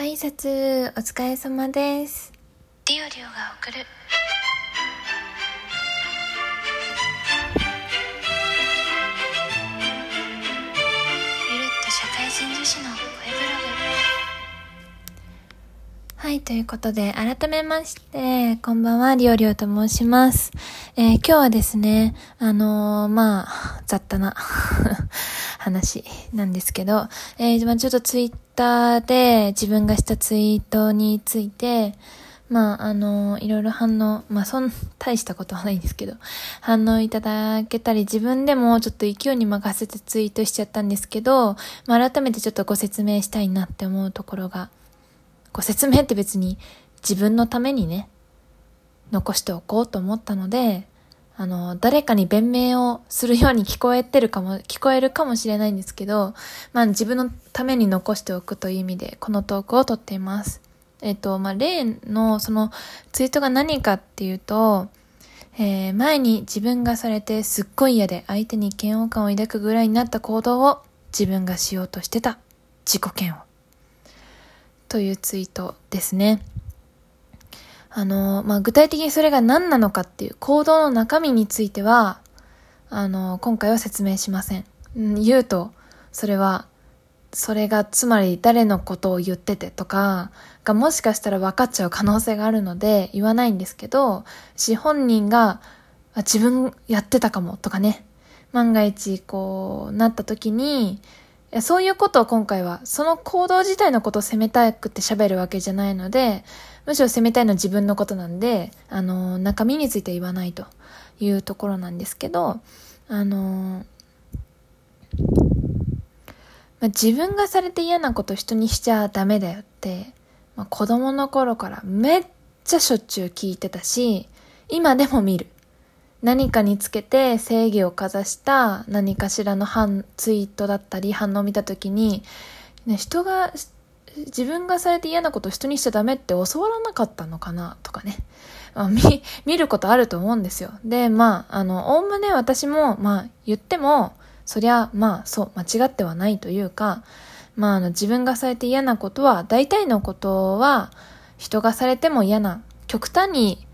挨拶お疲れ様です。リオリオが送るゆるっと社会人女子の声ブロはい、ということで、改めまして、こんばんは、りおりおと申します。えー今日はですね、あのーまあ、雑多な話なんですけど、えーまあちょっとツイッターで自分がしたツイートについて、まあ、あのいろいろ反応、まあ、そん、大したことはないんですけど、反応いただけたり、自分でもちょっと勢いに任せてツイートしちゃったんですけど、まあ、改めてちょっとご説明したいなって思うところがご説明って別に自分のためにね、残しておこうと思ったので、あの、誰かに弁明をするように聞こえてるかも、聞こえるかもしれないんですけど、まあ自分のために残しておくという意味で、このトークを撮っています。えっと、まあ例のそのツイートが何かっていうと、えー前に自分がされてすっごい嫌で相手に嫌悪感を抱くぐらいになった行動を自分がしようとしてた自己嫌悪。というツイートですね。あの、まあ、具体的にそれが何なのかっていう行動の中身については、あの、今回は説明しません。ん言うと、それは、それがつまり誰のことを言っててとかがもしかしたら分かっちゃう可能性があるので言わないんですけど、し本人が自分やってたかもとかね、万が一こうなった時に、そういうことを今回は、その行動自体のことを責めたくて喋るわけじゃないので、むしろ責めたいのは自分のことなんで、あの、中身については言わないというところなんですけど、あの、まあ、自分がされて嫌なこと人にしちゃダメだよって、まあ、子供の頃からめっちゃしょっちゅう聞いてたし、今でも見る。何かにつけて正義をかざした何かしらの反ツイートだったり反応を見たときに、ね、人が、自分がされて嫌なことを人にしちゃダメって教わらなかったのかなとかね。まあ、見、見ることあると思うんですよ。で、まあ、あの、おおむね私も、まあ、言っても、そりゃ、まあ、そう、間違ってはないというか、まあ、あの、自分がされて嫌なことは、大体のことは、人がされても嫌な、極端に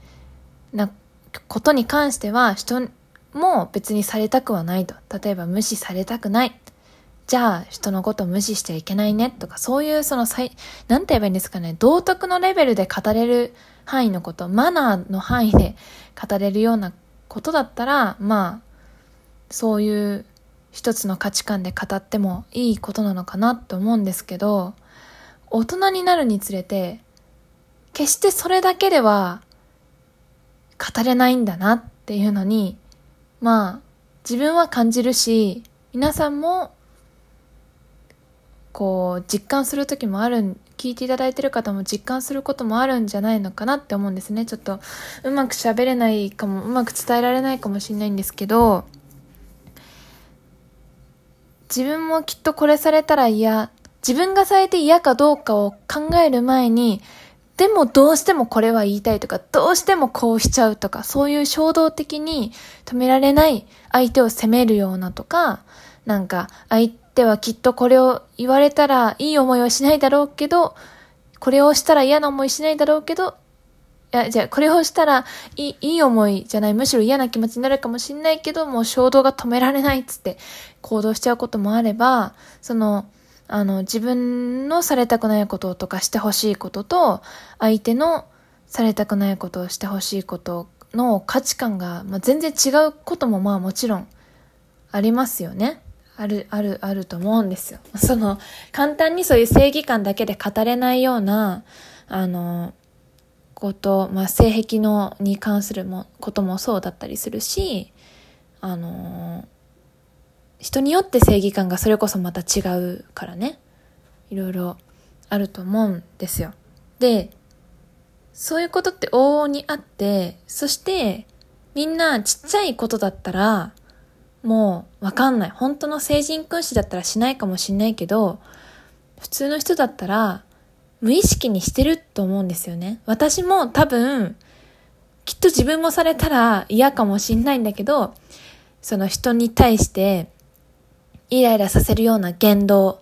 なことに関しては、人も別にされたくはないと。例えば、無視されたくない。じゃあ、人のこと無視しちゃいけないねとか、そういうその最、なんて言えばいいんですかね、道徳のレベルで語れる範囲のこと、マナーの範囲で語れるようなことだったら、まあ、そういう一つの価値観で語ってもいいことなのかなと思うんですけど、大人になるにつれて、決してそれだけでは語れないんだなっていうのに、まあ、自分は感じるし、皆さんもこう実感する時もある聞いていただいてる方も実感することもあるんじゃないのかなって思うんですね。ちょっとうまく喋れないかもうまく伝えられないかもしれないんですけど自分もきっとこれされたら嫌。自分がされて嫌かどうかを考える前にでもどうしてもこれは言いたいとか、どうしてもこうしちゃうとか、そういう衝動的に止められない相手を責めるようなとか、なんか相手はきっとこれを言われたらいい思いはしないだろうけど、これをしたら嫌な思いしないだろうけど、いや、じゃあこれをしたらいい、いい思いじゃない、むしろ嫌な気持ちになるかもしれないけど、もう衝動が止められないっつって行動しちゃうこともあれば、その、あの、自分のされたくないこととかしてほしいことと、相手のされたくないことをしてほしいことの価値観が、まあ、全然違うこともまあもちろんありますよね。ある、ある、あると思うんですよ。その、簡単にそういう正義感だけで語れないような、あの、こと、まあ、性癖の、に関するも、こともそうだったりするし、あの、人によって正義感がそれこそまた違うからね。いろいろあると思うんですよ。で、そういうことって往々にあって、そして、みんなちっちゃいことだったら、もうわかんない。本当の成人君子だったらしないかもしんないけど、普通の人だったら、無意識にしてると思うんですよね。私も多分、きっと自分もされたら嫌かもしんないんだけど、その人に対して、イライラさせるような言動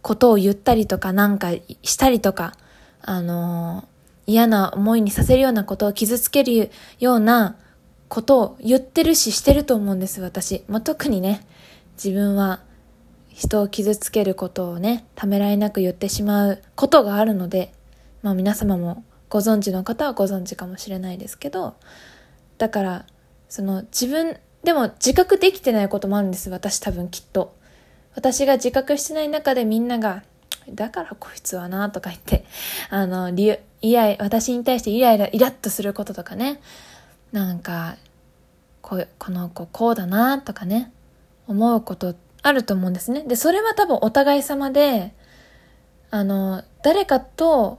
ことを言ったりとかなんかしたりとか、あの嫌な思いにさせるようなことを傷つけるようなことを言ってるししてると思うんです、私。まあ、特にね、自分は人を傷つけることをね、ためらいなく言ってしまうことがあるので、まあ皆様もご存知の方はご存知かもしれないですけど、だから、その自分、でも自覚できてないこともあるんです、私多分きっと。私が自覚してない中でみんなが、だからこいつはなとか言って、あの、理由、いや、私に対してイライラ、イラッとすることとかね、なんか、ここの子こうだなとかね、思うことあると思うんですね。で、それは多分お互い様で、あの、誰かと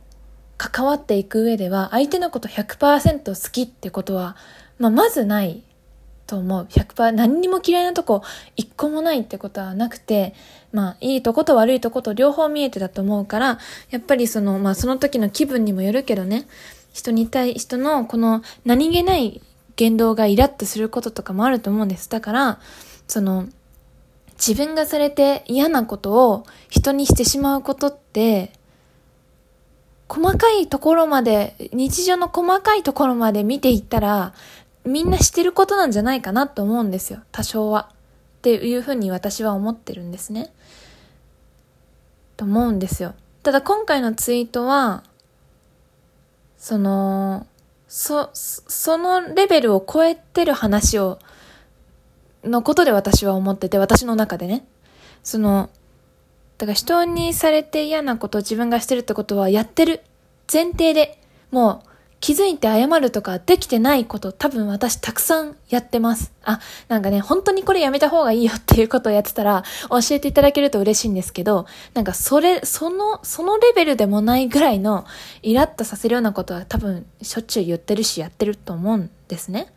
関わっていく上では、相手のこと100%好きってことは、まあ、まずないと思う。100%、何にも嫌いなとこ一個もないってことはなくて、まあ、いいとこと悪いとこと両方見えてたと思うから、やっぱりその、まあ、その時の気分にもよるけどね、人に対、人のこの何気ない言動がイラッとすることとかもあると思うんです。だから、その、自分がされて嫌なことを人にしてしまうことって、細かいところまで、日常の細かいところまで見ていったら、みんなしてることなんじゃないかなと思うんですよ。多少は。っていうふうに私は思ってるんですね。と思うんですよ。ただ今回のツイートは、その、そ、そのレベルを超えてる話を、のことで私は思ってて、私の中でね。その、だから人にされて嫌なことを自分がしてるってことはやってる前提で、もう気づいて謝るとかできてないこと多分私たくさんやってます。あ、なんかね、本当にこれやめた方がいいよっていうことをやってたら教えていただけると嬉しいんですけど、なんかそれ、その、そのレベルでもないぐらいのイラッとさせるようなことは多分しょっちゅう言ってるしやってると思うんですね。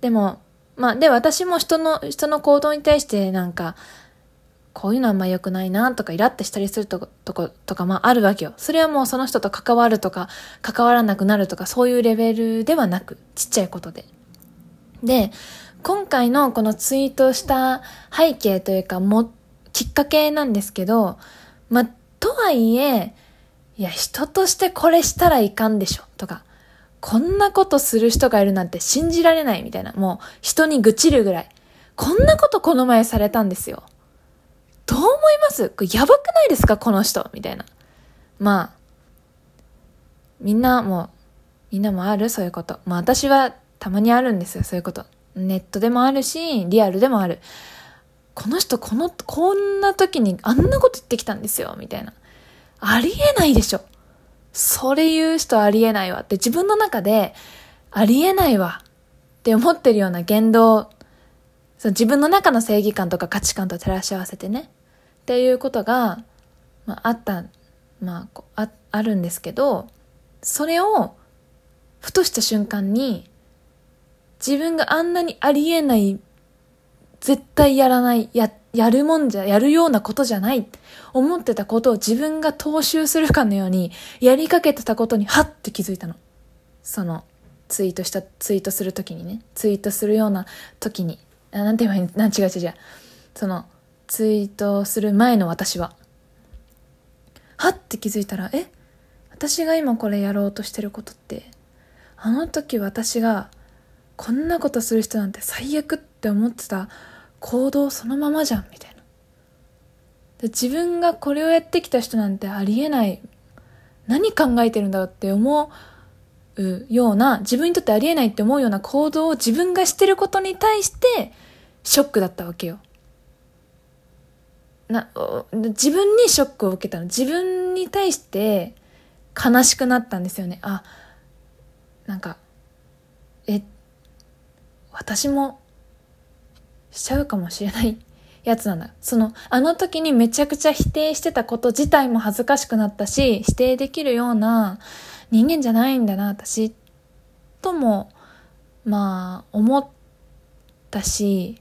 でも、まあ、で、私も人の、人の行動に対してなんか、こういうのあんま良くないなとかイラってしたりするととことかまああるわけよ。それはもうその人と関わるとか関わらなくなるとかそういうレベルではなくちっちゃいことで。で、今回のこのツイートした背景というかもきっかけなんですけど、まあ、とはいえ、いや、人としてこれしたらいかんでしょとか、こんなことする人がいるなんて信じられないみたいな、もう人に愚痴るぐらい。こんなことこの前されたんですよ。どう思います？これやばくないですか？この人みたいな。まあ、みんなも、みんなもある？そういうこと。まあ私はたまにあるんですよ、そういうこと。ネットでもあるし、リアルでもある。この人、この、こんな時にあんなこと言ってきたんですよ、みたいな。ありえないでしょ。それ言う人ありえないわって自分の中でありえないわって思ってるような言動、その自分の中の正義感とか価値観と照らし合わせてね。っていうことが、まあ、あった、まあ、あ、あるんですけど、それを、ふとした瞬間に、自分があんなにありえない、絶対やらない、や、やるもんじゃ、やるようなことじゃない、思ってたことを自分が踏襲するかのように、やりかけてたことに、はって気づいたの。その、ツイートした、ツイートするときにね、ツイートするような時に、あなんて言えばいいなん違う違う違う。その、ツイートする前の私は。はって気づいたら、え？私が今これやろうとしてることって、あの時私がこんなことする人なんて最悪って思ってた行動そのままじゃん、みたいな。で自分がこれをやってきた人なんてありえない。何考えてるんだろうって思うような、自分にとってありえないって思うような行動を自分がしてることに対して、ショックだったわけよ。な、自分にショックを受けたの。自分に対して悲しくなったんですよね。あ、なんか、え、私もしちゃうかもしれないやつなんだ。その、あの時にめちゃくちゃ否定してたこと自体も恥ずかしくなったし、否定できるような人間じゃないんだな、私。とも、まあ、思ったし、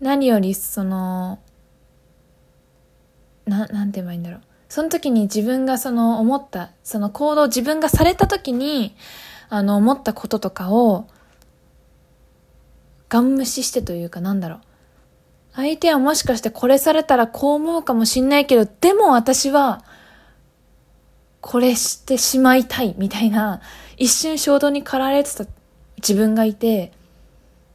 何よりその、な、なんて言えばいいんだろう。その時に自分がその思った、その行動、自分がされた時に、あの、思ったこととかを、ガン無視してというかなんだろう。相手はもしかしてこれされたらこう思うかもしんないけど、でも私は、これしてしまいたいみたいな、一瞬衝動に駆られてた自分がいて、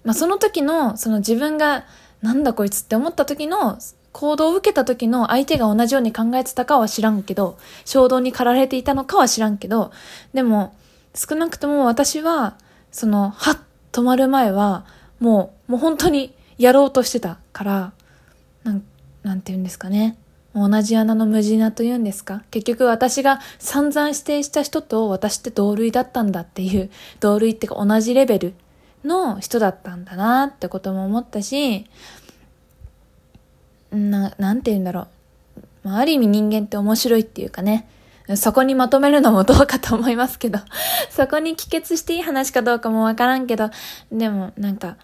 まあその時の、その自分が、なんだこいつって思った時の行動を受けた時の相手が同じように考えてたかは知らんけど、衝動に駆られていたのかは知らんけど、でも、少なくとも私は、その、はっ、止まる前は、もう、もう本当にやろうとしてたから、なん、なんて言うんですかね。同じ穴の無地なと言うんですか結局私が散々指定した人と私って同類だったんだっていう、同類ってか同じレベルの人だったんだなってことも思ったし、な、なんて言うんだろう。まあ、る意味人間って面白いっていうかね、そこにまとめるのもどうかと思いますけど、そこに帰結していい話かどうかもわからんけど、でもなんか、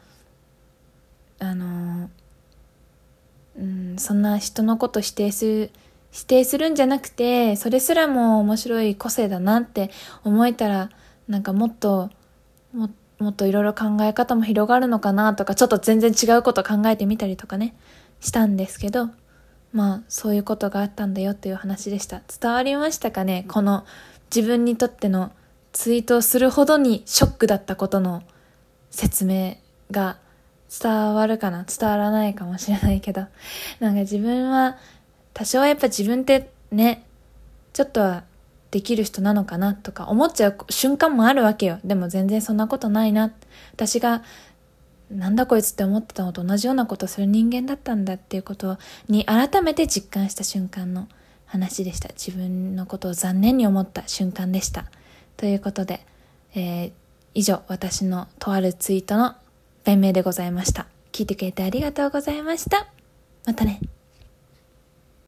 あのうん、そんな人のこと否定する、否定するんじゃなくて、それすらも面白い個性だなって思えたら、なんかもっと、ももっといろいろ考え方も広がるのかなとか、ちょっと全然違うこと考えてみたりとかね、したんですけど、まあ、そういうことがあったんだよっていう話でした。伝わりましたかね？この自分にとってのツイートをするほどにショックだったことの説明が伝わるかな？伝わらないかもしれないけど。なんか自分は、多少はやっぱ自分ってね、ちょっとはできる人なのかなとか思っちゃう瞬間もあるわけよ。でも全然そんなことないな。私がなんだこいつって思ってたのと同じようなことする人間だったんだっていうことに改めて実感した瞬間の話でした。自分のことを残念に思った瞬間でした。ということで、えー、以上私のとあるツイートの弁明でございました。聞いてくれてありがとうございました。またね。